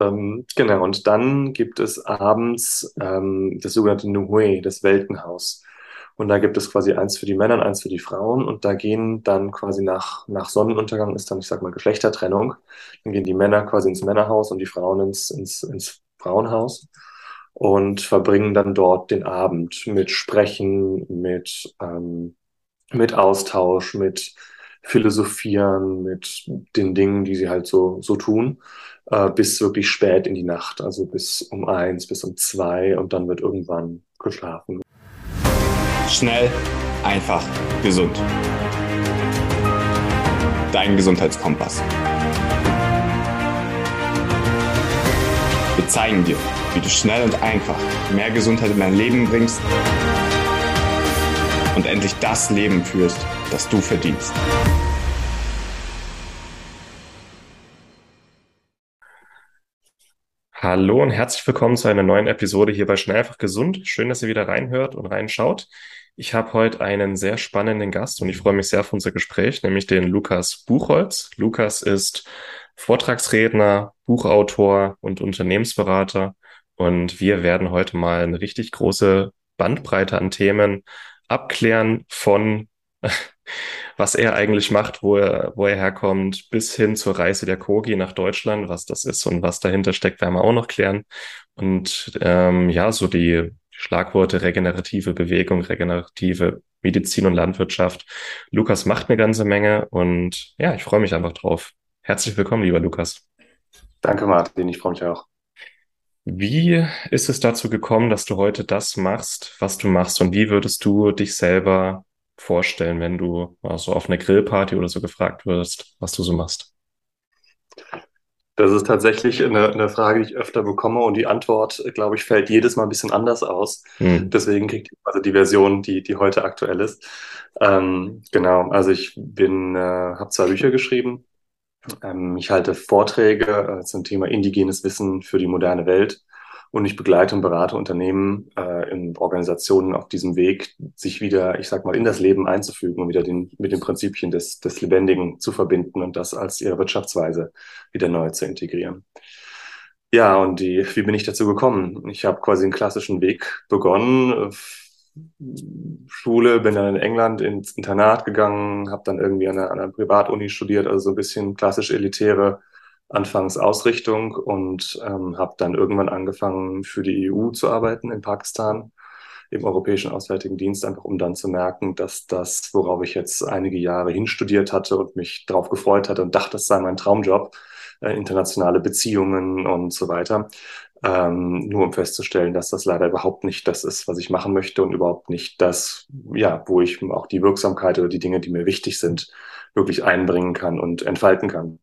Ähm, genau, und dann gibt es abends ähm, das sogenannte Nuhui, das Weltenhaus. Und da gibt es quasi eins für die Männer und eins für die Frauen. Und da gehen dann quasi nach, nach Sonnenuntergang ist dann, ich sag mal, Geschlechtertrennung. Dann gehen die Männer quasi ins Männerhaus und die Frauen ins, ins, ins Frauenhaus und verbringen dann dort den Abend mit Sprechen, mit, ähm, mit Austausch, mit Philosophieren, mit den Dingen, die sie halt so, so tun, äh, bis wirklich spät in die Nacht, also bis um eins, bis um zwei und dann wird irgendwann geschlafen. Schnell, einfach, gesund. Dein Gesundheitskompass. Wir zeigen dir, wie du schnell und einfach mehr Gesundheit in dein Leben bringst und endlich das Leben führst, das du verdienst. Hallo und herzlich willkommen zu einer neuen Episode hier bei Schnell einfach gesund. Schön, dass ihr wieder reinhört und reinschaut. Ich habe heute einen sehr spannenden Gast und ich freue mich sehr auf unser Gespräch, nämlich den Lukas Buchholz. Lukas ist Vortragsredner, Buchautor und Unternehmensberater und wir werden heute mal eine richtig große Bandbreite an Themen abklären von was er eigentlich macht, wo er, wo er herkommt, bis hin zur Reise der Kogi nach Deutschland, was das ist und was dahinter steckt, werden wir auch noch klären. Und ähm, ja, so die Schlagworte regenerative Bewegung, regenerative Medizin und Landwirtschaft. Lukas macht eine ganze Menge und ja, ich freue mich einfach drauf. Herzlich willkommen, lieber Lukas. Danke, Martin. Ich freue mich auch. Wie ist es dazu gekommen, dass du heute das machst, was du machst? Und wie würdest du dich selber vorstellen, wenn du so auf einer Grillparty oder so gefragt wirst, was du so machst? Das ist tatsächlich eine, eine Frage, die ich öfter bekomme und die Antwort, glaube ich, fällt jedes Mal ein bisschen anders aus. Hm. Deswegen kriegt ihr also die Version, die, die heute aktuell ist. Ähm, genau, also ich bin, äh, habe zwei Bücher geschrieben. Ähm, ich halte Vorträge äh, zum Thema indigenes Wissen für die moderne Welt und ich begleite und berate Unternehmen äh, in Organisationen auf diesem Weg, sich wieder, ich sag mal, in das Leben einzufügen und wieder den, mit den Prinzipien des, des Lebendigen zu verbinden und das als ihre Wirtschaftsweise wieder neu zu integrieren. Ja, und die, wie bin ich dazu gekommen? Ich habe quasi einen klassischen Weg begonnen. Schule, bin dann in England ins Internat gegangen, habe dann irgendwie an einer, an einer Privatuni studiert, also so ein bisschen klassisch elitäre anfangs Ausrichtung und ähm, habe dann irgendwann angefangen, für die EU zu arbeiten in Pakistan im Europäischen Auswärtigen Dienst, einfach um dann zu merken, dass das, worauf ich jetzt einige Jahre hinstudiert hatte und mich darauf gefreut hatte und dachte, das sei mein Traumjob, äh, internationale Beziehungen und so weiter, ähm, nur um festzustellen, dass das leider überhaupt nicht das ist, was ich machen möchte und überhaupt nicht das, ja, wo ich auch die Wirksamkeit oder die Dinge, die mir wichtig sind, wirklich einbringen kann und entfalten kann.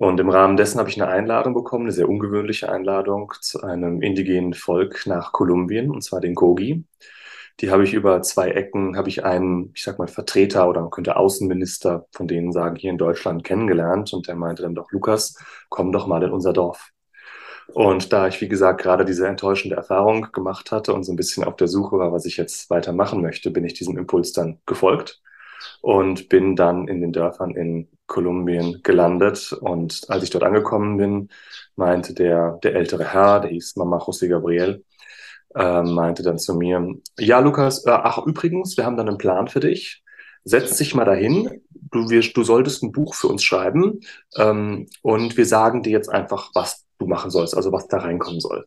Und im Rahmen dessen habe ich eine Einladung bekommen, eine sehr ungewöhnliche Einladung zu einem indigenen Volk nach Kolumbien, und zwar den Kogi. Die habe ich über zwei Ecken, habe ich einen, ich sag mal, Vertreter oder man könnte Außenminister von denen sagen, hier in Deutschland kennengelernt. Und der meinte dann doch, Lukas, komm doch mal in unser Dorf. Und da ich, wie gesagt, gerade diese enttäuschende Erfahrung gemacht hatte und so ein bisschen auf der Suche war, was ich jetzt weitermachen möchte, bin ich diesem Impuls dann gefolgt und bin dann in den Dörfern in Kolumbien gelandet. Und als ich dort angekommen bin, meinte der, der ältere Herr, der hieß Mama José Gabriel, äh, meinte dann zu mir, ja, Lukas, äh, ach, übrigens, wir haben dann einen Plan für dich. Setz dich mal dahin. Du, wir, du solltest ein Buch für uns schreiben. Ähm, und wir sagen dir jetzt einfach, was du machen sollst, also was da reinkommen soll.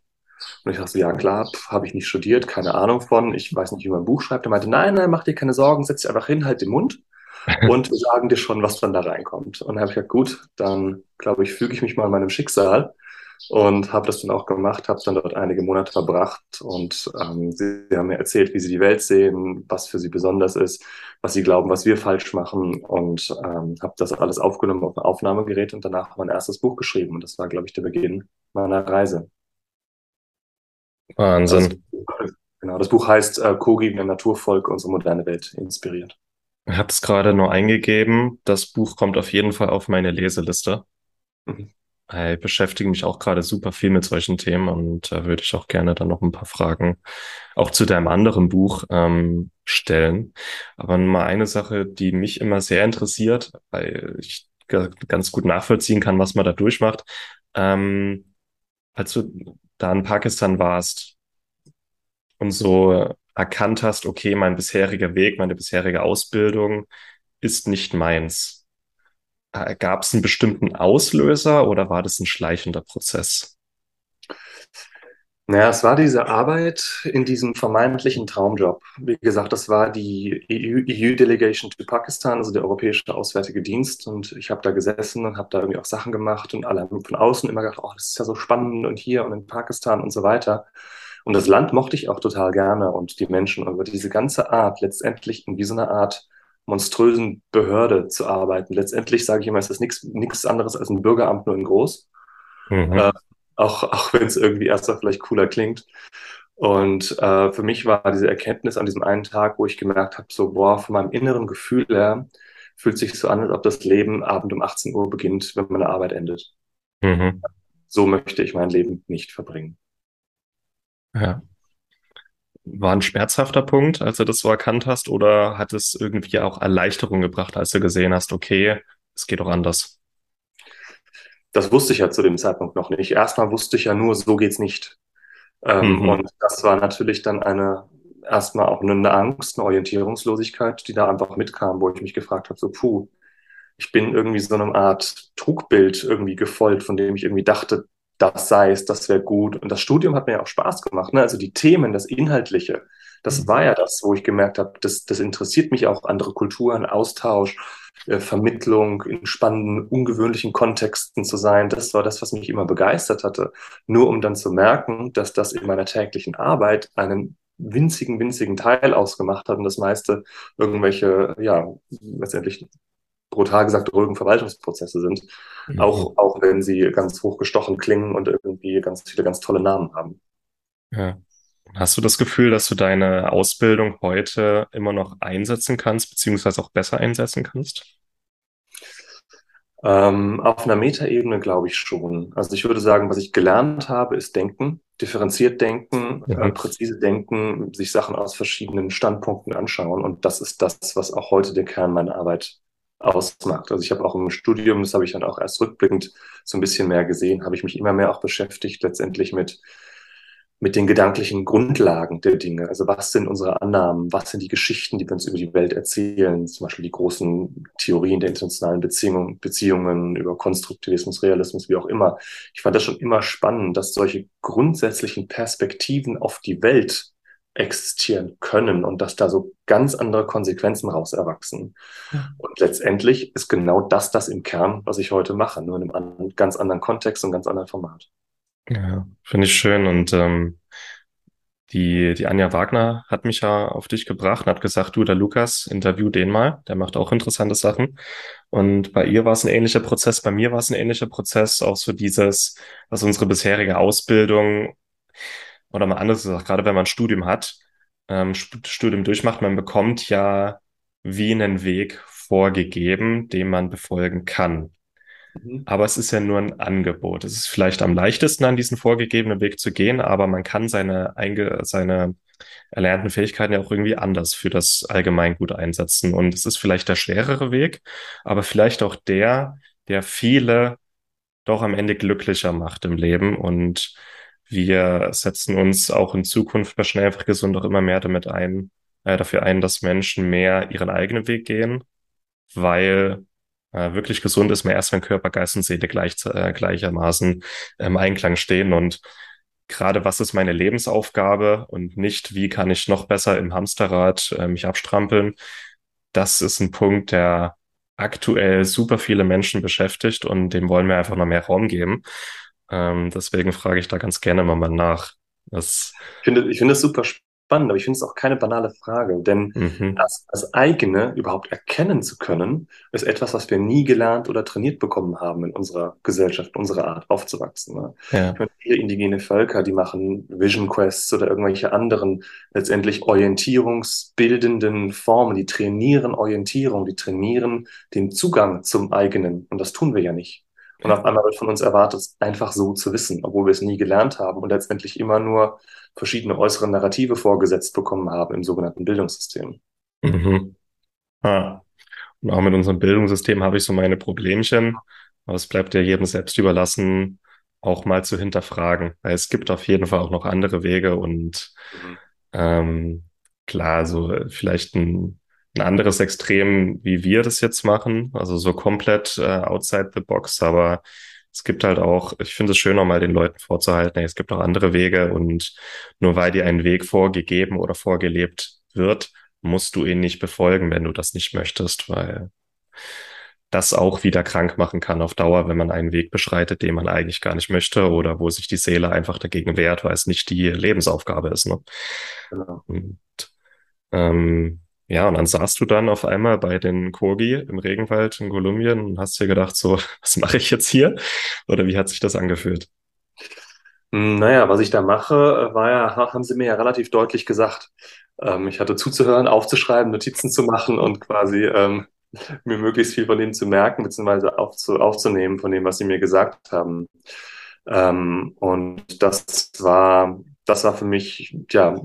Und ich dachte, ja klar, habe ich nicht studiert, keine Ahnung von, ich weiß nicht, wie man ein Buch schreibt. Er meinte, nein, nein, mach dir keine Sorgen, setz dich einfach hin, halt den Mund und wir sagen dir schon, was dann da reinkommt. Und dann habe ich gesagt, gut, dann glaube ich, füge ich mich mal meinem Schicksal und habe das dann auch gemacht, habe dann dort einige Monate verbracht und ähm, sie, sie, haben mir erzählt, wie sie die Welt sehen, was für sie besonders ist, was sie glauben, was wir falsch machen und ähm, habe das alles aufgenommen auf ein Aufnahmegerät und danach mein erstes Buch geschrieben und das war, glaube ich, der Beginn meiner Reise. Wahnsinn. Das, genau, das Buch heißt äh, Kogi, ein Naturvolk, unsere moderne Welt inspiriert. Ich habe es gerade nur eingegeben. Das Buch kommt auf jeden Fall auf meine Leseliste. Mhm. Ich beschäftige mich auch gerade super viel mit solchen Themen und da würde ich auch gerne dann noch ein paar Fragen auch zu deinem anderen Buch ähm, stellen. Aber mal eine Sache, die mich immer sehr interessiert, weil ich ganz gut nachvollziehen kann, was man da durchmacht. Ähm, als du da in Pakistan warst und so erkannt hast, okay, mein bisheriger Weg, meine bisherige Ausbildung ist nicht meins. Äh, Gab es einen bestimmten Auslöser oder war das ein schleichender Prozess? Naja, es war diese Arbeit in diesem vermeintlichen Traumjob. Wie gesagt, das war die EU-Delegation to Pakistan, also der Europäische Auswärtige Dienst. Und ich habe da gesessen und habe da irgendwie auch Sachen gemacht und alle haben von außen immer gedacht, oh, das ist ja so spannend und hier und in Pakistan und so weiter. Und das Land mochte ich auch total gerne und die Menschen. Aber diese ganze Art, letztendlich in wie so einer Art monströsen Behörde zu arbeiten. Letztendlich sage ich immer, es ist nichts anderes als ein Bürgeramt nur in groß. Mhm. Auch, auch wenn es irgendwie erstmal vielleicht cooler klingt. Und äh, für mich war diese Erkenntnis an diesem einen Tag, wo ich gemerkt habe, so, boah, von meinem inneren Gefühl her fühlt sich so an, als ob das Leben abend um 18 Uhr beginnt, wenn meine Arbeit endet. Mhm. So möchte ich mein Leben nicht verbringen. Ja. War ein schmerzhafter Punkt, als du das so erkannt hast, oder hat es irgendwie auch Erleichterung gebracht, als du gesehen hast, okay, es geht auch anders? Das wusste ich ja zu dem Zeitpunkt noch nicht. Erstmal wusste ich ja nur, so geht's nicht. Ähm, mhm. Und das war natürlich dann eine, erstmal auch eine Angst, eine Orientierungslosigkeit, die da einfach mitkam, wo ich mich gefragt habe, so, puh, ich bin irgendwie so eine Art Trugbild irgendwie gefolgt, von dem ich irgendwie dachte, das sei es, das wäre gut. Und das Studium hat mir ja auch Spaß gemacht. Ne? Also die Themen, das Inhaltliche, das mhm. war ja das, wo ich gemerkt habe, das, das interessiert mich auch, andere Kulturen, Austausch, Vermittlung in spannenden, ungewöhnlichen Kontexten zu sein. Das war das, was mich immer begeistert hatte. Nur um dann zu merken, dass das in meiner täglichen Arbeit einen winzigen, winzigen Teil ausgemacht hat und das meiste irgendwelche, ja, letztendlich brutal gesagt ruhigen Verwaltungsprozesse sind, mhm. auch, auch wenn sie ganz hochgestochen klingen und irgendwie ganz viele ganz tolle Namen haben. Ja. Hast du das Gefühl, dass du deine Ausbildung heute immer noch einsetzen kannst, beziehungsweise auch besser einsetzen kannst? Ähm, auf einer Metaebene glaube ich schon. Also ich würde sagen, was ich gelernt habe, ist Denken, differenziert denken, ja. äh, präzise denken, sich Sachen aus verschiedenen Standpunkten anschauen. Und das ist das, was auch heute der Kern meiner Arbeit ausmacht. Also ich habe auch im Studium, das habe ich dann auch erst rückblickend so ein bisschen mehr gesehen, habe ich mich immer mehr auch beschäftigt letztendlich mit mit den gedanklichen Grundlagen der Dinge. Also was sind unsere Annahmen? Was sind die Geschichten, die wir uns über die Welt erzählen? Zum Beispiel die großen Theorien der internationalen Beziehungen, Beziehungen über Konstruktivismus, Realismus, wie auch immer. Ich fand das schon immer spannend, dass solche grundsätzlichen Perspektiven auf die Welt existieren können und dass da so ganz andere Konsequenzen raus erwachsen. Ja. Und letztendlich ist genau das das im Kern, was ich heute mache, nur in einem ganz anderen Kontext und ganz anderen Format. Ja, finde ich schön. Und ähm, die, die Anja Wagner hat mich ja auf dich gebracht und hat gesagt, du, der Lukas, interview den mal, der macht auch interessante Sachen. Und bei ihr war es ein ähnlicher Prozess, bei mir war es ein ähnlicher Prozess, auch so dieses, was unsere bisherige Ausbildung oder mal anders gesagt, gerade wenn man ein Studium hat, ähm, Studium durchmacht, man bekommt ja wie einen Weg vorgegeben, den man befolgen kann. Mhm. Aber es ist ja nur ein Angebot. Es ist vielleicht am leichtesten, an diesen vorgegebenen Weg zu gehen, aber man kann seine, einge seine erlernten Fähigkeiten ja auch irgendwie anders für das Allgemeingut einsetzen. Und es ist vielleicht der schwerere Weg, aber vielleicht auch der, der viele doch am Ende glücklicher macht im Leben. Und wir setzen uns auch in Zukunft bei Schnell einfach gesund auch immer mehr damit ein, äh, dafür ein, dass Menschen mehr ihren eigenen Weg gehen, weil äh, wirklich gesund ist man erst, wenn Körper, Geist und Seele gleich, äh, gleichermaßen im Einklang stehen und gerade was ist meine Lebensaufgabe und nicht, wie kann ich noch besser im Hamsterrad äh, mich abstrampeln. Das ist ein Punkt, der aktuell super viele Menschen beschäftigt und dem wollen wir einfach noch mehr Raum geben. Ähm, deswegen frage ich da ganz gerne mal nach. Das ich finde, ich finde super spannend, aber ich finde es auch keine banale Frage, denn mhm. das, das eigene überhaupt erkennen zu können, ist etwas, was wir nie gelernt oder trainiert bekommen haben in unserer Gesellschaft, unserer Art aufzuwachsen. Ne? Ja. Ich meine, viele indigene Völker, die machen Vision Quests oder irgendwelche anderen letztendlich orientierungsbildenden Formen, die trainieren Orientierung, die trainieren den Zugang zum eigenen und das tun wir ja nicht. Und auf einmal wird von uns erwartet, einfach so zu wissen, obwohl wir es nie gelernt haben und letztendlich immer nur verschiedene äußere Narrative vorgesetzt bekommen haben im sogenannten Bildungssystem. Mhm. Ah. Und auch mit unserem Bildungssystem habe ich so meine Problemchen. Aber es bleibt ja jedem selbst überlassen, auch mal zu hinterfragen, weil es gibt auf jeden Fall auch noch andere Wege und mhm. ähm, klar, so vielleicht ein, ein anderes Extrem, wie wir das jetzt machen, also so komplett äh, outside the box, aber es gibt halt auch, ich finde es schön, auch mal den Leuten vorzuhalten, ey, es gibt auch andere Wege und nur weil dir ein Weg vorgegeben oder vorgelebt wird, musst du ihn nicht befolgen, wenn du das nicht möchtest, weil das auch wieder krank machen kann auf Dauer, wenn man einen Weg beschreitet, den man eigentlich gar nicht möchte oder wo sich die Seele einfach dagegen wehrt, weil es nicht die Lebensaufgabe ist. Ne? Genau. Und, ähm, ja, und dann saßt du dann auf einmal bei den Kogi im Regenwald in Kolumbien und hast dir gedacht, so, was mache ich jetzt hier? Oder wie hat sich das angefühlt? Hm, naja, was ich da mache, war ja, haben sie mir ja relativ deutlich gesagt. Ähm, ich hatte zuzuhören, aufzuschreiben, Notizen zu machen und quasi ähm, mir möglichst viel von dem zu merken, beziehungsweise aufzu aufzunehmen von dem, was sie mir gesagt haben. Ähm, und das war, das war für mich, ja,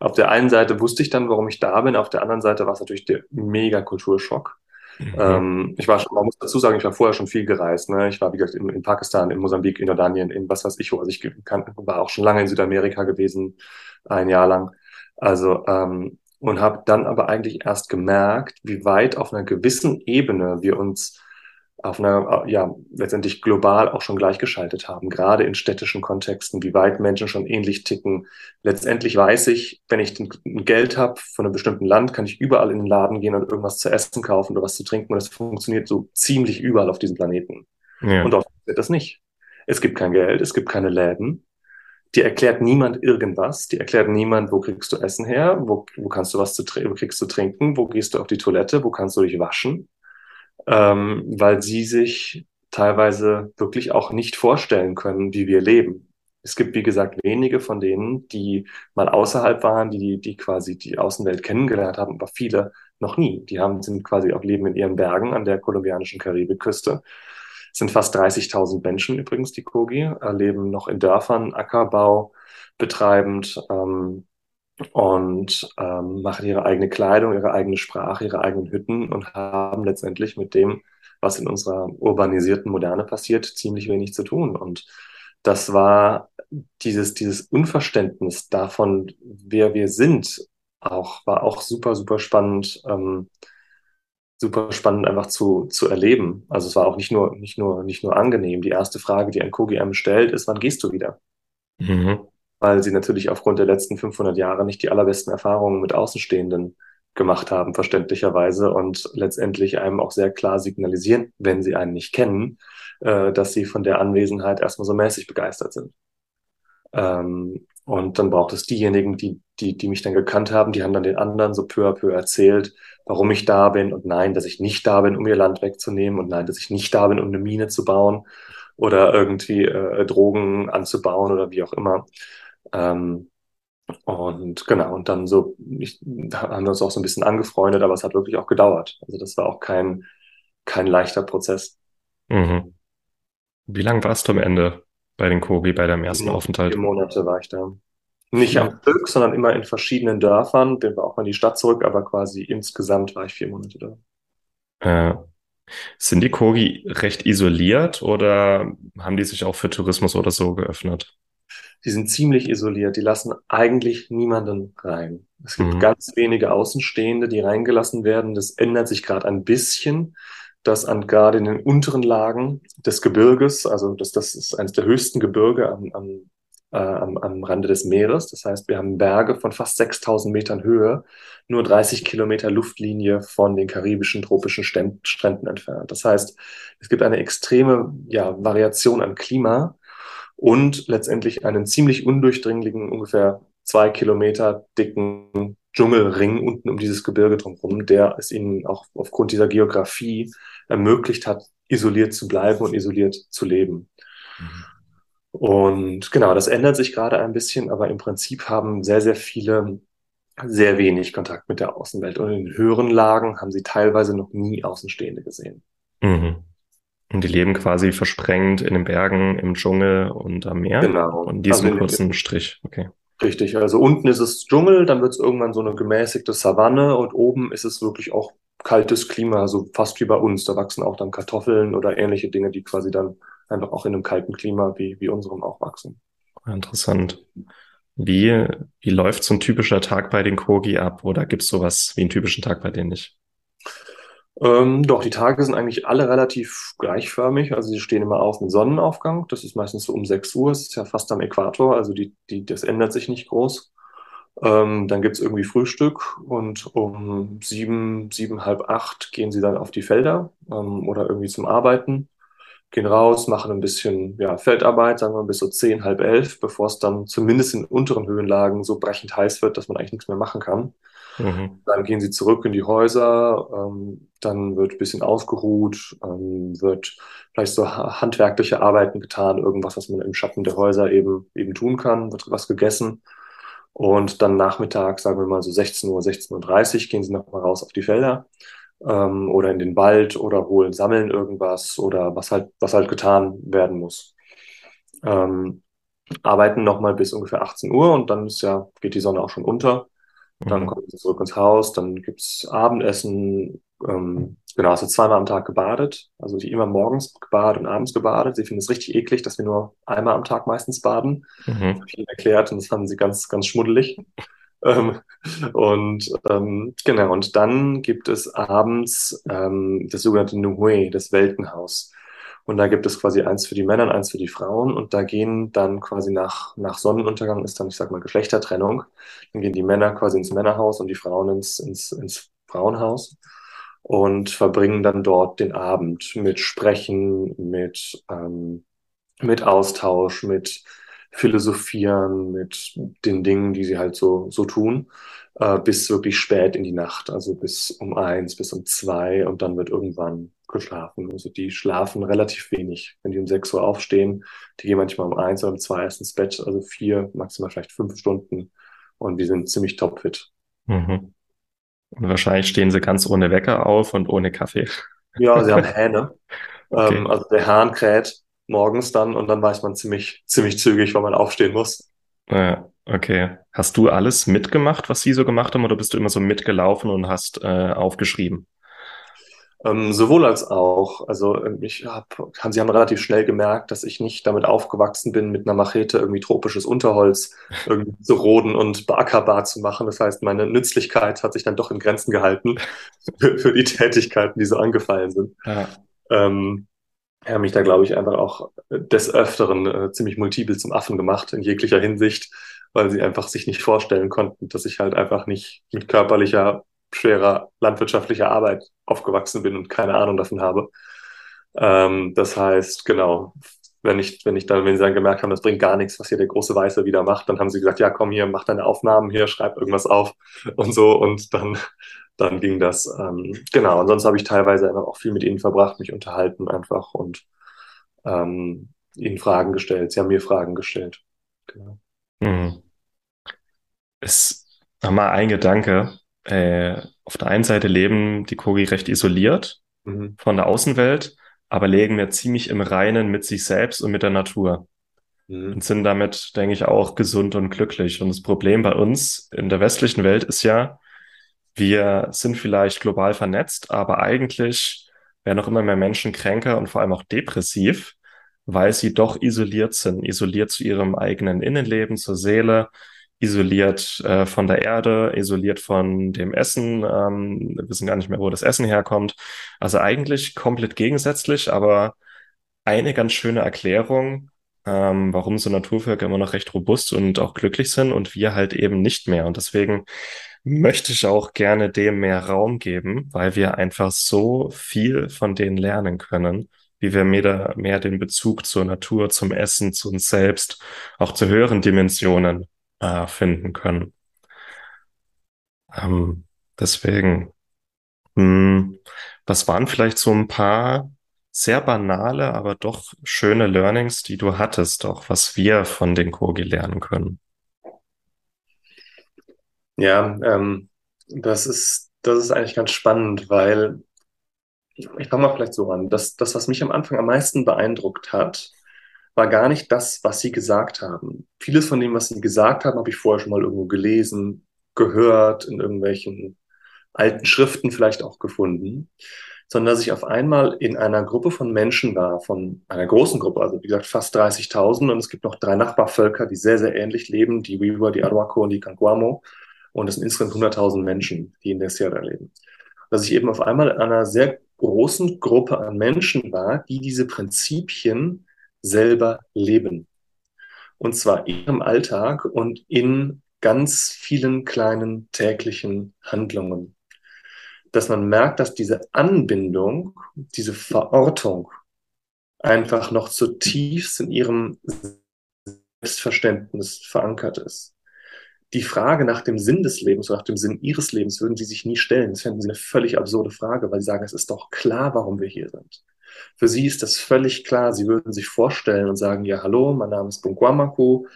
auf der einen Seite wusste ich dann, warum ich da bin, auf der anderen Seite war es natürlich der mega Kulturschock. Mhm. Ähm, ich war schon, man muss dazu sagen, ich war vorher schon viel gereist. Ne? Ich war, wie gesagt, in, in Pakistan, in Mosambik, in Jordanien, in was weiß ich wo. Also ich kann, war auch schon lange in Südamerika gewesen, ein Jahr lang. Also ähm, und habe dann aber eigentlich erst gemerkt, wie weit auf einer gewissen Ebene wir uns auf einer, ja, letztendlich global auch schon gleichgeschaltet haben, gerade in städtischen Kontexten, wie weit Menschen schon ähnlich ticken. Letztendlich weiß ich, wenn ich ein Geld habe von einem bestimmten Land, kann ich überall in den Laden gehen und irgendwas zu essen kaufen oder was zu trinken und das funktioniert so ziemlich überall auf diesem Planeten. Ja. Und dort wird das nicht. Es gibt kein Geld, es gibt keine Läden, die erklärt niemand irgendwas, die erklärt niemand, wo kriegst du Essen her, wo, wo kannst du was zu wo kriegst du trinken, wo gehst du auf die Toilette, wo kannst du dich waschen, ähm, weil sie sich teilweise wirklich auch nicht vorstellen können, wie wir leben. Es gibt, wie gesagt, wenige von denen, die mal außerhalb waren, die, die quasi die Außenwelt kennengelernt haben, aber viele noch nie. Die haben, sind quasi auch leben in ihren Bergen an der kolumbianischen Karibikküste es sind fast 30.000 Menschen übrigens, die Kogi, leben noch in Dörfern, Ackerbau betreibend ähm, und ähm, machen ihre eigene Kleidung, ihre eigene Sprache, ihre eigenen Hütten und haben letztendlich mit dem, was in unserer urbanisierten Moderne passiert, ziemlich wenig zu tun. Und das war dieses, dieses Unverständnis davon, wer wir sind, auch, war auch super, super spannend. Ähm, super spannend einfach zu, zu erleben. Also es war auch nicht nur, nicht nur, nicht nur angenehm. Die erste Frage, die ein KGM stellt, ist, wann gehst du wieder? Mhm. Weil sie natürlich aufgrund der letzten 500 Jahre nicht die allerbesten Erfahrungen mit Außenstehenden gemacht haben, verständlicherweise, und letztendlich einem auch sehr klar signalisieren, wenn sie einen nicht kennen, äh, dass sie von der Anwesenheit erstmal so mäßig begeistert sind. Ähm, und dann braucht es diejenigen, die, die, die mich dann gekannt haben, die haben dann den anderen so peu à peu erzählt, warum ich da bin und nein, dass ich nicht da bin, um ihr Land wegzunehmen und nein, dass ich nicht da bin, um eine Mine zu bauen oder irgendwie äh, Drogen anzubauen oder wie auch immer. Ähm, und genau, und dann so, ich, haben wir uns auch so ein bisschen angefreundet, aber es hat wirklich auch gedauert. Also das war auch kein, kein leichter Prozess. Mhm. Wie lange warst du am Ende? bei den Kogi bei deinem ersten vier, Aufenthalt? Vier Monate war ich da. Nicht ja. am Stück, sondern immer in verschiedenen Dörfern. Bin auch mal in die Stadt zurück, aber quasi insgesamt war ich vier Monate da. Äh, sind die Kogi recht isoliert oder haben die sich auch für Tourismus oder so geöffnet? Die sind ziemlich isoliert. Die lassen eigentlich niemanden rein. Es gibt mhm. ganz wenige Außenstehende, die reingelassen werden. Das ändert sich gerade ein bisschen dass an gerade in den unteren Lagen des Gebirges, also das, das ist eines der höchsten Gebirge am, am, äh, am, am Rande des Meeres. Das heißt, wir haben Berge von fast 6000 Metern Höhe, nur 30 Kilometer Luftlinie von den karibischen tropischen Stränden entfernt. Das heißt, es gibt eine extreme ja, Variation an Klima und letztendlich einen ziemlich undurchdringlichen, ungefähr zwei Kilometer dicken Dschungelring unten um dieses Gebirge drumherum, der es ihnen auch aufgrund dieser Geografie ermöglicht hat, isoliert zu bleiben und isoliert zu leben. Mhm. Und genau, das ändert sich gerade ein bisschen, aber im Prinzip haben sehr, sehr viele sehr wenig Kontakt mit der Außenwelt. Und in höheren Lagen haben sie teilweise noch nie Außenstehende gesehen. Mhm. Und die leben quasi versprengt in den Bergen, im Dschungel und am Meer. Genau. Und diesen also kurzen Strich, okay. Richtig, also unten ist es Dschungel, dann wird es irgendwann so eine gemäßigte Savanne und oben ist es wirklich auch kaltes Klima, so fast wie bei uns. Da wachsen auch dann Kartoffeln oder ähnliche Dinge, die quasi dann einfach auch in einem kalten Klima wie, wie unserem auch wachsen. Interessant. Wie, wie läuft so ein typischer Tag bei den Kogi ab? Oder gibt es sowas wie einen typischen Tag bei denen nicht? Ähm, doch, die Tage sind eigentlich alle relativ gleichförmig. Also sie stehen immer auf mit Sonnenaufgang. Das ist meistens so um 6 Uhr. Es ist ja fast am Äquator. Also die, die, das ändert sich nicht groß. Ähm, dann gibt's irgendwie Frühstück und um sieben, sieben, halb acht gehen sie dann auf die Felder ähm, oder irgendwie zum Arbeiten, gehen raus, machen ein bisschen ja, Feldarbeit, sagen wir bis so zehn, halb elf, bevor es dann zumindest in unteren Höhenlagen so brechend heiß wird, dass man eigentlich nichts mehr machen kann. Mhm. Dann gehen sie zurück in die Häuser, ähm, dann wird ein bisschen ausgeruht, ähm, wird vielleicht so handwerkliche Arbeiten getan, irgendwas, was man im Schatten der Häuser eben, eben tun kann, wird was gegessen. Und dann Nachmittag, sagen wir mal so 16 Uhr, 16.30 Uhr, gehen sie nochmal raus auf die Felder ähm, oder in den Wald oder holen, sammeln irgendwas oder was halt, was halt getan werden muss. Ähm, arbeiten nochmal bis ungefähr 18 Uhr und dann ist ja, geht die Sonne auch schon unter. Dann mhm. kommen sie zurück ins Haus, dann gibt's Abendessen, ähm, genau, also zweimal am Tag gebadet. Also die immer morgens gebadet und abends gebadet. Sie finden es richtig eklig, dass wir nur einmal am Tag meistens baden. Mhm. Das habe ich ihnen erklärt und das fanden sie ganz, ganz schmuddelig. Ähm, und ähm, genau, und dann gibt es abends ähm, das sogenannte Nuhui, das Weltenhaus. Und da gibt es quasi eins für die Männer und eins für die Frauen. Und da gehen dann quasi nach, nach Sonnenuntergang ist dann, ich sag mal, Geschlechtertrennung. Dann gehen die Männer quasi ins Männerhaus und die Frauen ins, ins, ins Frauenhaus und verbringen dann dort den Abend mit Sprechen, mit, ähm, mit Austausch, mit Philosophieren, mit den Dingen, die sie halt so, so tun, äh, bis wirklich spät in die Nacht, also bis um eins, bis um zwei und dann wird irgendwann geschlafen. Also die schlafen relativ wenig. Wenn die um sechs Uhr aufstehen, die gehen manchmal um eins oder um zwei erst ins Bett, also vier, maximal vielleicht fünf Stunden und die sind ziemlich topfit. Mhm. Und wahrscheinlich stehen sie ganz ohne Wecker auf und ohne Kaffee. Ja, sie haben Hähne. Okay. Ähm, also der Hahn kräht morgens dann und dann weiß man ziemlich, ziemlich zügig, wann man aufstehen muss. Ja, okay. Hast du alles mitgemacht, was sie so gemacht haben, oder bist du immer so mitgelaufen und hast äh, aufgeschrieben? Ähm, sowohl als auch. Also ähm, ich hab, sie haben relativ schnell gemerkt, dass ich nicht damit aufgewachsen bin, mit einer Machete irgendwie tropisches Unterholz irgendwie zu roden und beackerbar zu machen. Das heißt, meine Nützlichkeit hat sich dann doch in Grenzen gehalten für, für die Tätigkeiten, die so angefallen sind. Ja. Ähm, haben mich da, glaube ich, einfach auch des Öfteren äh, ziemlich multiple zum Affen gemacht, in jeglicher Hinsicht, weil sie einfach sich nicht vorstellen konnten, dass ich halt einfach nicht mit körperlicher schwerer landwirtschaftlicher Arbeit aufgewachsen bin und keine Ahnung davon habe. Ähm, das heißt, genau, wenn ich, wenn ich dann, wenn sie dann gemerkt haben, das bringt gar nichts, was hier der große Weiße wieder macht, dann haben sie gesagt, ja, komm hier, mach deine Aufnahmen hier, schreib irgendwas auf und so und dann, dann ging das. Ähm, genau, und sonst habe ich teilweise einfach auch viel mit ihnen verbracht, mich unterhalten einfach und ähm, ihnen Fragen gestellt. Sie haben mir Fragen gestellt. Genau. Mhm. Ist nochmal ein Gedanke, äh, auf der einen Seite leben die Kogi recht isoliert mhm. von der Außenwelt, aber legen wir ziemlich im Reinen mit sich selbst und mit der Natur. Mhm. Und sind damit, denke ich, auch gesund und glücklich. Und das Problem bei uns in der westlichen Welt ist ja, wir sind vielleicht global vernetzt, aber eigentlich werden auch immer mehr Menschen kränker und vor allem auch depressiv, weil sie doch isoliert sind, isoliert zu ihrem eigenen Innenleben, zur Seele, isoliert äh, von der Erde, isoliert von dem Essen. Ähm, wissen gar nicht mehr, wo das Essen herkommt. Also eigentlich komplett gegensätzlich, aber eine ganz schöne Erklärung, ähm, warum so Naturvölker immer noch recht robust und auch glücklich sind und wir halt eben nicht mehr. Und deswegen möchte ich auch gerne dem mehr Raum geben, weil wir einfach so viel von denen lernen können, wie wir mehr, mehr den Bezug zur Natur, zum Essen, zu uns selbst, auch zu höheren Dimensionen äh, finden können. Ähm, deswegen, mh, hm, was waren vielleicht so ein paar sehr banale, aber doch schöne Learnings, die du hattest, auch was wir von den Kogi lernen können? Ja, ähm, das ist, das ist eigentlich ganz spannend, weil ich, fange mal vielleicht so an. Das, das, was mich am Anfang am meisten beeindruckt hat, war gar nicht das, was sie gesagt haben. Vieles von dem, was sie gesagt haben, habe ich vorher schon mal irgendwo gelesen, gehört, in irgendwelchen alten Schriften vielleicht auch gefunden. sondern dass ich auf einmal in einer Gruppe von Menschen war, von einer großen Gruppe, also wie gesagt fast 30.000 und es gibt noch drei Nachbarvölker, die sehr, sehr ähnlich leben, die Wiwa, die Arhuaco und die Canguamo und es sind insgesamt 100.000 Menschen, die in der Sierra leben. Dass ich eben auf einmal in einer sehr großen Gruppe an Menschen war, die diese Prinzipien selber leben. Und zwar in ihrem Alltag und in ganz vielen kleinen täglichen Handlungen dass man merkt, dass diese Anbindung, diese Verortung einfach noch zutiefst in ihrem Selbstverständnis verankert ist. Die Frage nach dem Sinn des Lebens oder nach dem Sinn ihres Lebens würden sie sich nie stellen. Das fänden sie eine völlig absurde Frage, weil sie sagen, es ist doch klar, warum wir hier sind. Für sie ist das völlig klar. Sie würden sich vorstellen und sagen, ja, hallo, mein Name ist Bunguamaku,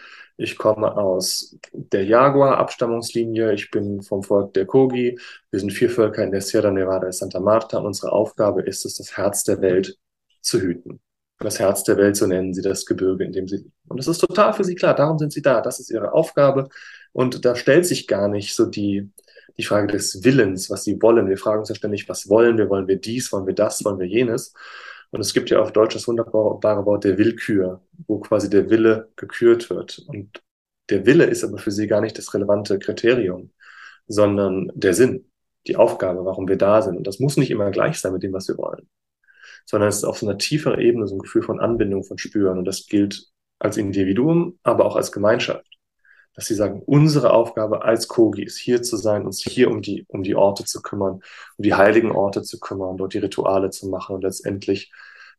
ich komme aus der Jaguar-Abstammungslinie. Ich bin vom Volk der Kogi. Wir sind vier Völker in der Sierra Nevada de Santa Marta und unsere Aufgabe ist es, das Herz der Welt zu hüten. Das Herz der Welt, so nennen sie das Gebirge, in dem sie leben. Und das ist total für sie klar. Darum sind sie da. Das ist ihre Aufgabe. Und da stellt sich gar nicht so die, die Frage des Willens, was sie wollen. Wir fragen uns ja ständig, was wollen wir? Wollen wir dies? Wollen wir das? Wollen wir jenes? Und es gibt ja auf Deutsch das wunderbare Wort der Willkür, wo quasi der Wille gekürt wird. Und der Wille ist aber für sie gar nicht das relevante Kriterium, sondern der Sinn, die Aufgabe, warum wir da sind. Und das muss nicht immer gleich sein mit dem, was wir wollen, sondern es ist auf so einer tieferen Ebene so ein Gefühl von Anbindung, von Spüren. Und das gilt als Individuum, aber auch als Gemeinschaft dass sie sagen, unsere Aufgabe als Kogi ist hier zu sein, uns hier um die, um die Orte zu kümmern, um die heiligen Orte zu kümmern, dort die Rituale zu machen und letztendlich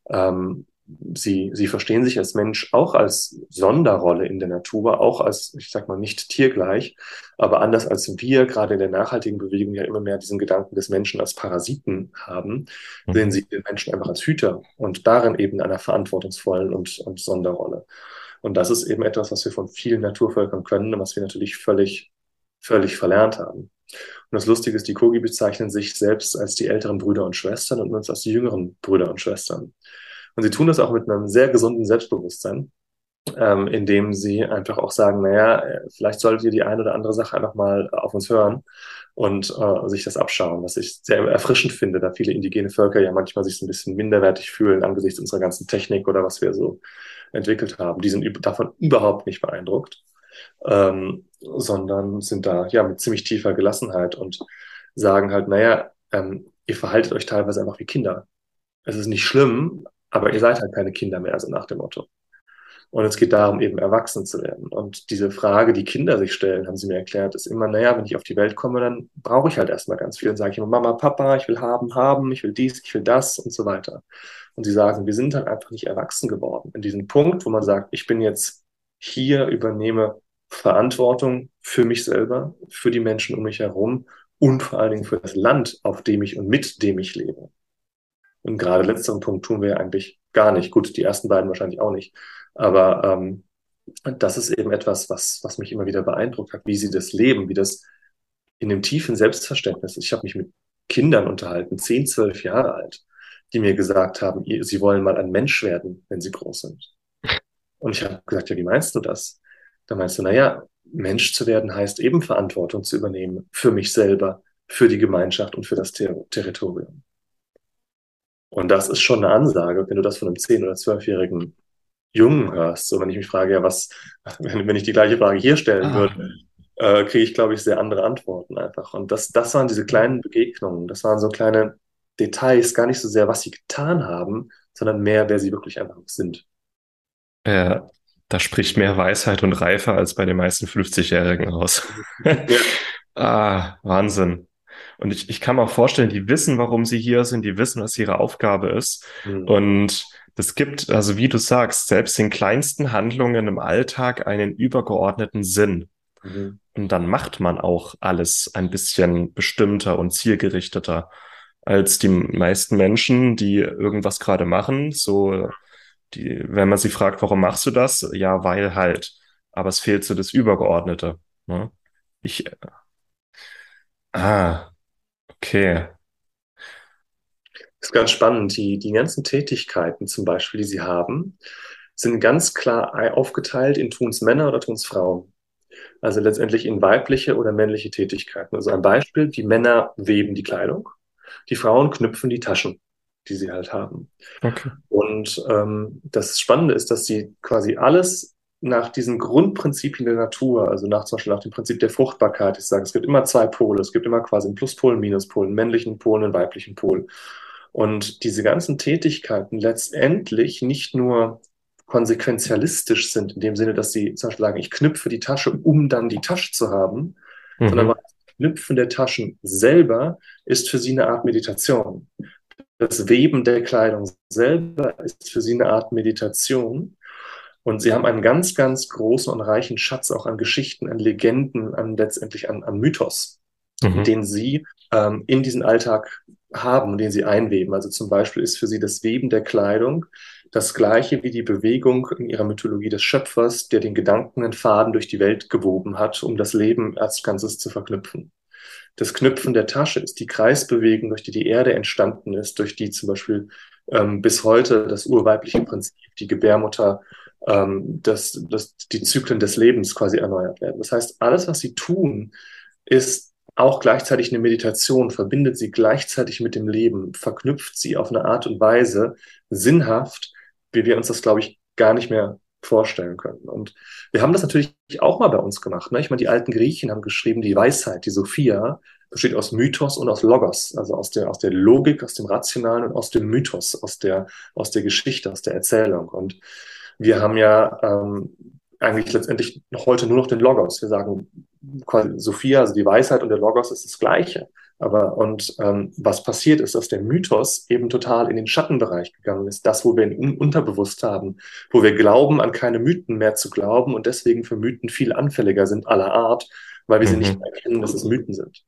ähm, sie, sie verstehen sich als Mensch auch als Sonderrolle in der Natur, auch als, ich sag mal, nicht tiergleich, aber anders als wir gerade in der nachhaltigen Bewegung ja immer mehr diesen Gedanken des Menschen als Parasiten haben, mhm. sehen sie den Menschen einfach als Hüter und darin eben einer verantwortungsvollen und, und Sonderrolle. Und das ist eben etwas, was wir von vielen Naturvölkern können und was wir natürlich völlig, völlig verlernt haben. Und das Lustige ist, die Kogi bezeichnen sich selbst als die älteren Brüder und Schwestern und uns als die jüngeren Brüder und Schwestern. Und sie tun das auch mit einem sehr gesunden Selbstbewusstsein, ähm, indem sie einfach auch sagen, naja, vielleicht solltet ihr die eine oder andere Sache einfach mal auf uns hören und äh, sich das abschauen, was ich sehr erfrischend finde, da viele indigene Völker ja manchmal sich so ein bisschen minderwertig fühlen angesichts unserer ganzen Technik oder was wir so entwickelt haben. Die sind davon überhaupt nicht beeindruckt, ähm, sondern sind da ja mit ziemlich tiefer Gelassenheit und sagen halt, naja, ähm, ihr verhaltet euch teilweise einfach wie Kinder. Es ist nicht schlimm, aber ihr seid halt keine Kinder mehr, also nach dem Motto. Und es geht darum, eben erwachsen zu werden. Und diese Frage, die Kinder sich stellen, haben sie mir erklärt, ist immer, naja, wenn ich auf die Welt komme, dann brauche ich halt erstmal ganz viel. Dann sage ich immer, Mama, Papa, ich will haben, haben, ich will dies, ich will das und so weiter. Und sie sagen, wir sind halt einfach nicht erwachsen geworden. In diesem Punkt, wo man sagt, ich bin jetzt hier, übernehme Verantwortung für mich selber, für die Menschen um mich herum und vor allen Dingen für das Land, auf dem ich und mit dem ich lebe. Und gerade letzteren Punkt tun wir ja eigentlich gar nicht. Gut, die ersten beiden wahrscheinlich auch nicht. Aber ähm, das ist eben etwas, was, was mich immer wieder beeindruckt hat, wie sie das leben, wie das in dem tiefen Selbstverständnis. Ich habe mich mit Kindern unterhalten, zehn, zwölf Jahre alt, die mir gesagt haben, sie wollen mal ein Mensch werden, wenn sie groß sind. Und ich habe gesagt, ja, wie meinst du das? Da meinst du, naja, Mensch zu werden heißt eben Verantwortung zu übernehmen für mich selber, für die Gemeinschaft und für das Ter Territorium. Und das ist schon eine Ansage, wenn du das von einem 10- oder 12-jährigen Jungen hörst. So, wenn ich mich frage, ja, was, wenn, wenn ich die gleiche Frage hier stellen ah. würde, äh, kriege ich, glaube ich, sehr andere Antworten einfach. Und das, das waren diese kleinen Begegnungen, das waren so kleine Details, gar nicht so sehr, was sie getan haben, sondern mehr, wer sie wirklich einfach sind. Ja, da spricht mehr Weisheit und Reife als bei den meisten 50-Jährigen aus. ja. ah, Wahnsinn. Und ich, ich kann mir auch vorstellen, die wissen, warum sie hier sind, die wissen, was ihre Aufgabe ist. Mhm. Und das gibt, also wie du sagst, selbst den kleinsten Handlungen im Alltag einen übergeordneten Sinn. Mhm. Und dann macht man auch alles ein bisschen bestimmter und zielgerichteter als die meisten Menschen, die irgendwas gerade machen. So, die, wenn man sie fragt, warum machst du das? Ja, weil halt. Aber es fehlt so das Übergeordnete. Ne? Ich, äh, ah, Okay. Das ist ganz spannend. Die, die ganzen Tätigkeiten zum Beispiel, die sie haben, sind ganz klar aufgeteilt in tun's Männer oder tun's Frauen. Also letztendlich in weibliche oder männliche Tätigkeiten. Also ein Beispiel, die Männer weben die Kleidung Die Frauen knüpfen die Taschen, die sie halt haben. Okay. Und ähm, das Spannende ist, dass sie quasi alles nach diesen Grundprinzipien der Natur, also nach zum Beispiel nach dem Prinzip der Fruchtbarkeit, ich sage, es gibt immer zwei Pole, es gibt immer quasi einen Pluspol, einen Minuspol, einen männlichen Pol, einen weiblichen Pol. Und diese ganzen Tätigkeiten letztendlich nicht nur konsequenzialistisch sind, in dem Sinne, dass sie zum Beispiel sagen, ich knüpfe die Tasche, um dann die Tasche zu haben, mhm. sondern das Knüpfen der Taschen selber ist für sie eine Art Meditation. Das Weben der Kleidung selber ist für sie eine Art Meditation. Und sie haben einen ganz, ganz großen und reichen Schatz auch an Geschichten, an Legenden, an letztendlich an, an Mythos, mhm. den sie ähm, in diesen Alltag haben und den sie einweben. Also zum Beispiel ist für sie das Weben der Kleidung das gleiche wie die Bewegung in ihrer Mythologie des Schöpfers, der den Gedanken einen Faden durch die Welt gewoben hat, um das Leben als Ganzes zu verknüpfen. Das Knüpfen der Tasche ist die Kreisbewegung, durch die die Erde entstanden ist, durch die zum Beispiel ähm, bis heute das urweibliche Prinzip, die Gebärmutter ähm, dass, dass die Zyklen des Lebens quasi erneuert werden. Das heißt, alles, was sie tun, ist auch gleichzeitig eine Meditation, verbindet sie gleichzeitig mit dem Leben, verknüpft sie auf eine Art und Weise sinnhaft, wie wir uns das, glaube ich, gar nicht mehr vorstellen können. Und wir haben das natürlich auch mal bei uns gemacht. Ne? Ich meine, die alten Griechen haben geschrieben, die Weisheit, die Sophia, besteht aus Mythos und aus Logos, also aus der, aus der Logik, aus dem Rationalen und aus dem Mythos, aus der, aus der Geschichte, aus der Erzählung. Und wir haben ja ähm, eigentlich letztendlich heute nur noch den Logos. Wir sagen Sophia, also die Weisheit und der Logos ist das Gleiche. Aber und ähm, was passiert ist, dass der Mythos eben total in den Schattenbereich gegangen ist, das, wo wir ihn unterbewusst haben, wo wir glauben, an keine Mythen mehr zu glauben und deswegen für Mythen viel anfälliger sind aller Art, weil wir mhm. sie nicht mehr erkennen, dass es Mythen sind.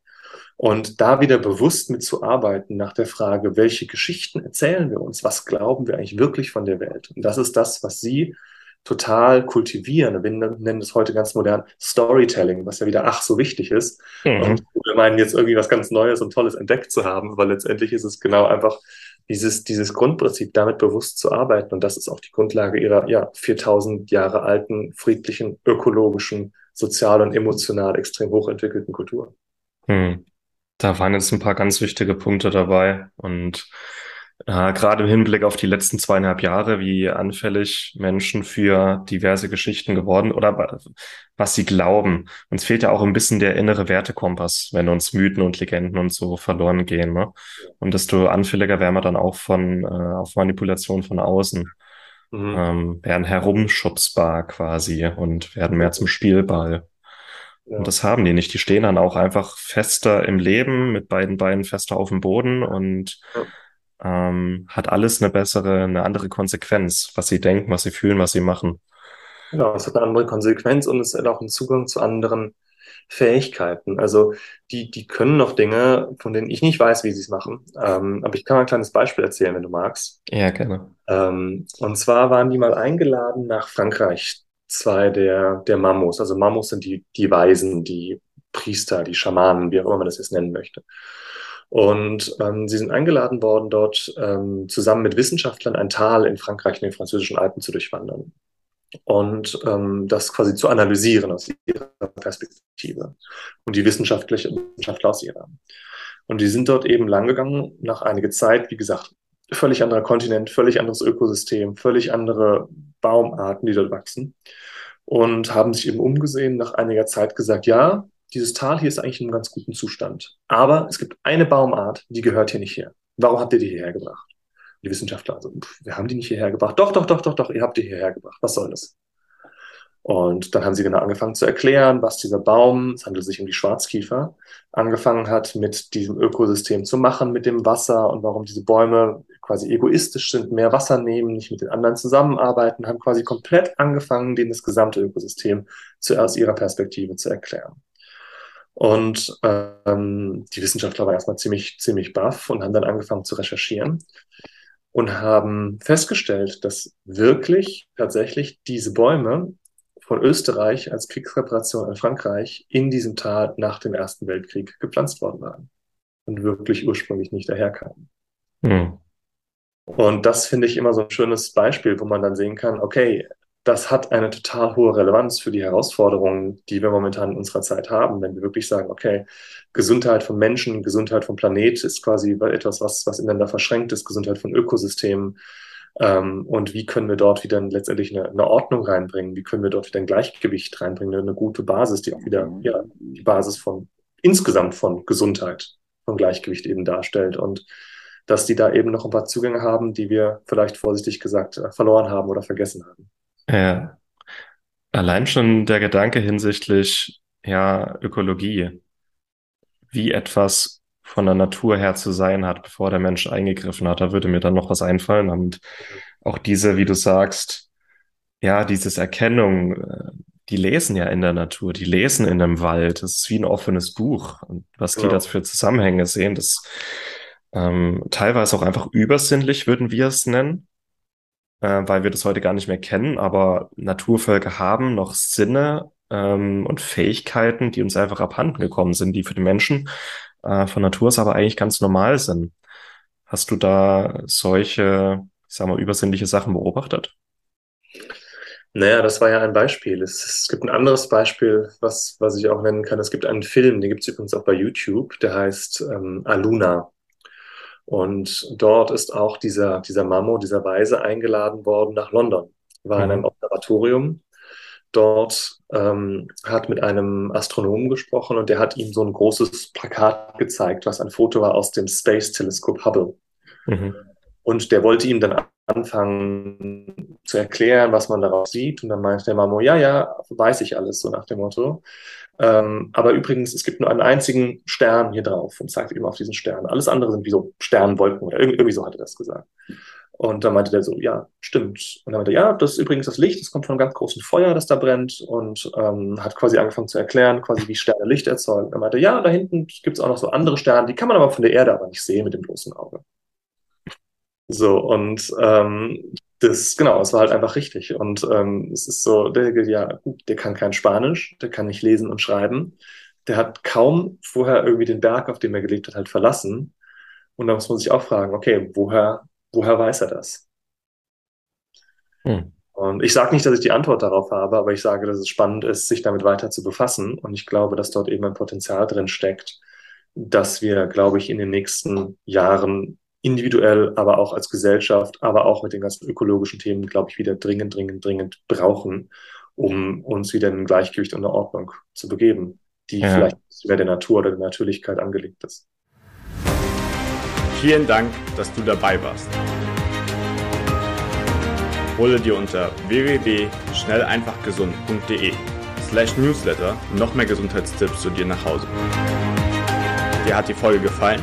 Und da wieder bewusst mitzuarbeiten nach der Frage, welche Geschichten erzählen wir uns? Was glauben wir eigentlich wirklich von der Welt? Und das ist das, was Sie total kultivieren. Wir nennen das heute ganz modern Storytelling, was ja wieder ach so wichtig ist. Mhm. Und wir meinen jetzt irgendwie was ganz Neues und Tolles entdeckt zu haben, aber letztendlich ist es genau einfach dieses, dieses Grundprinzip, damit bewusst zu arbeiten. Und das ist auch die Grundlage ihrer ja, 4000 Jahre alten, friedlichen, ökologischen, sozial und emotional extrem hochentwickelten Kultur. Mhm. Da waren jetzt ein paar ganz wichtige Punkte dabei und äh, gerade im Hinblick auf die letzten zweieinhalb Jahre, wie anfällig Menschen für diverse Geschichten geworden oder was sie glauben. Uns fehlt ja auch ein bisschen der innere Wertekompass, wenn uns Mythen und Legenden und so verloren gehen. Ne? Und desto anfälliger wären wir dann auch von äh, auf Manipulation von außen. Mhm. Ähm, werden herumschubsbar quasi und werden mehr zum Spielball. Ja. Und das haben die nicht. Die stehen dann auch einfach fester im Leben, mit beiden Beinen fester auf dem Boden und ja. Ähm, hat alles eine bessere, eine andere Konsequenz, was sie denken, was sie fühlen, was sie machen. Genau, es hat eine andere Konsequenz und es hat auch einen Zugang zu anderen Fähigkeiten. Also die, die können noch Dinge, von denen ich nicht weiß, wie sie es machen. Ähm, aber ich kann mal ein kleines Beispiel erzählen, wenn du magst. Ja, gerne. Ähm, und zwar waren die mal eingeladen nach Frankreich zwei der, der Mamos. Also Mamos sind die, die Weisen, die Priester, die Schamanen, wie auch immer man das jetzt nennen möchte. Und ähm, sie sind eingeladen worden, dort ähm, zusammen mit Wissenschaftlern ein Tal in Frankreich in den französischen Alpen zu durchwandern und ähm, das quasi zu analysieren aus ihrer Perspektive und die wissenschaftliche Wissenschaftler aus ihrer. Und die sind dort eben langgegangen, nach einiger Zeit, wie gesagt, völlig anderer Kontinent, völlig anderes Ökosystem, völlig andere Baumarten, die dort wachsen. Und haben sich eben umgesehen, nach einiger Zeit gesagt, ja, dieses Tal hier ist eigentlich in einem ganz guten Zustand. Aber es gibt eine Baumart, die gehört hier nicht her. Warum habt ihr die hierher gebracht? Die Wissenschaftler, also, pff, wir haben die nicht hierher gebracht. Doch, doch, doch, doch, doch, ihr habt die hierher gebracht. Was soll das? Und dann haben sie genau angefangen zu erklären, was dieser Baum, es handelt sich um die Schwarzkiefer, angefangen hat, mit diesem Ökosystem zu machen, mit dem Wasser und warum diese Bäume quasi egoistisch sind, mehr Wasser nehmen, nicht mit den anderen zusammenarbeiten, haben quasi komplett angefangen, denen das gesamte Ökosystem zuerst ihrer Perspektive zu erklären. Und ähm, die Wissenschaftler waren erstmal ziemlich, ziemlich baff und haben dann angefangen zu recherchieren und haben festgestellt, dass wirklich tatsächlich diese Bäume von Österreich als Kriegsreparation an Frankreich in diesem Tal nach dem Ersten Weltkrieg gepflanzt worden waren und wirklich ursprünglich nicht daherkamen. Hm. Und das finde ich immer so ein schönes Beispiel, wo man dann sehen kann, okay, das hat eine total hohe Relevanz für die Herausforderungen, die wir momentan in unserer Zeit haben, wenn wir wirklich sagen, okay, Gesundheit von Menschen, Gesundheit vom Planet ist quasi etwas, was, was ineinander verschränkt ist, Gesundheit von Ökosystemen. Ähm, und wie können wir dort wieder letztendlich eine, eine, Ordnung reinbringen? Wie können wir dort wieder ein Gleichgewicht reinbringen, eine gute Basis, die auch wieder ja, die Basis von insgesamt von Gesundheit, von Gleichgewicht eben darstellt. Und dass die da eben noch ein paar Zugänge haben, die wir vielleicht vorsichtig gesagt äh, verloren haben oder vergessen haben. Ja. Allein schon der Gedanke hinsichtlich, ja, Ökologie, wie etwas von der Natur her zu sein hat, bevor der Mensch eingegriffen hat, da würde mir dann noch was einfallen. Und auch diese, wie du sagst, ja, dieses Erkennung, äh, die lesen ja in der Natur, die lesen in dem Wald. Das ist wie ein offenes Buch. Und was die ja. das für Zusammenhänge sehen, das ähm, teilweise auch einfach übersinnlich, würden wir es nennen, äh, weil wir das heute gar nicht mehr kennen. Aber Naturvölker haben noch Sinne ähm, und Fähigkeiten, die uns einfach abhanden gekommen sind, die für die Menschen äh, von Natur aus aber eigentlich ganz normal sind. Hast du da solche, ich sag mal, übersinnliche Sachen beobachtet? Naja, das war ja ein Beispiel. Es, es, gibt ein anderes Beispiel, was, was ich auch nennen kann. Es gibt einen Film, den gibt es übrigens auch bei YouTube, der heißt ähm, Aluna. Und dort ist auch dieser, dieser Mammo, dieser Weise eingeladen worden nach London. War mhm. in einem Observatorium. Dort ähm, hat mit einem Astronomen gesprochen und der hat ihm so ein großes Plakat gezeigt, was ein Foto war aus dem Space Telescope Hubble. Mhm. Und der wollte ihm dann anfangen zu erklären, was man darauf sieht. Und dann meinte der Mamo, ja, ja, weiß ich alles, so nach dem Motto. Ähm, aber übrigens, es gibt nur einen einzigen Stern hier drauf und zeigt eben auf diesen Stern. Alles andere sind wie so Sternwolken oder irgendwie so hat er das gesagt. Und dann meinte der so, ja, stimmt. Und dann meinte er, ja, das ist übrigens das Licht, das kommt von einem ganz großen Feuer, das da brennt und ähm, hat quasi angefangen zu erklären, quasi wie Sterne Licht erzeugen. Und er meinte, ja, da hinten gibt es auch noch so andere Sterne, die kann man aber von der Erde aber nicht sehen mit dem bloßen Auge. So, und ähm, das, genau, es war halt einfach richtig. Und ähm, es ist so, der, ja, gut, der kann kein Spanisch, der kann nicht lesen und schreiben. Der hat kaum vorher irgendwie den Berg, auf dem er gelebt hat, halt verlassen. Und da muss man sich auch fragen, okay, woher, woher weiß er das? Hm. Und ich sage nicht, dass ich die Antwort darauf habe, aber ich sage, dass es spannend ist, sich damit weiter zu befassen. Und ich glaube, dass dort eben ein Potenzial drin steckt, dass wir, glaube ich, in den nächsten Jahren individuell, aber auch als Gesellschaft, aber auch mit den ganzen ökologischen Themen, glaube ich, wieder dringend, dringend, dringend brauchen, um uns wieder in ein Gleichgewicht und eine Ordnung zu begeben, die ja. vielleicht mehr der Natur oder der Natürlichkeit angelegt ist. Vielen Dank, dass du dabei warst. Hole dir unter www.schnelleinfachgesund.de slash newsletter noch mehr Gesundheitstipps zu dir nach Hause. Dir hat die Folge gefallen?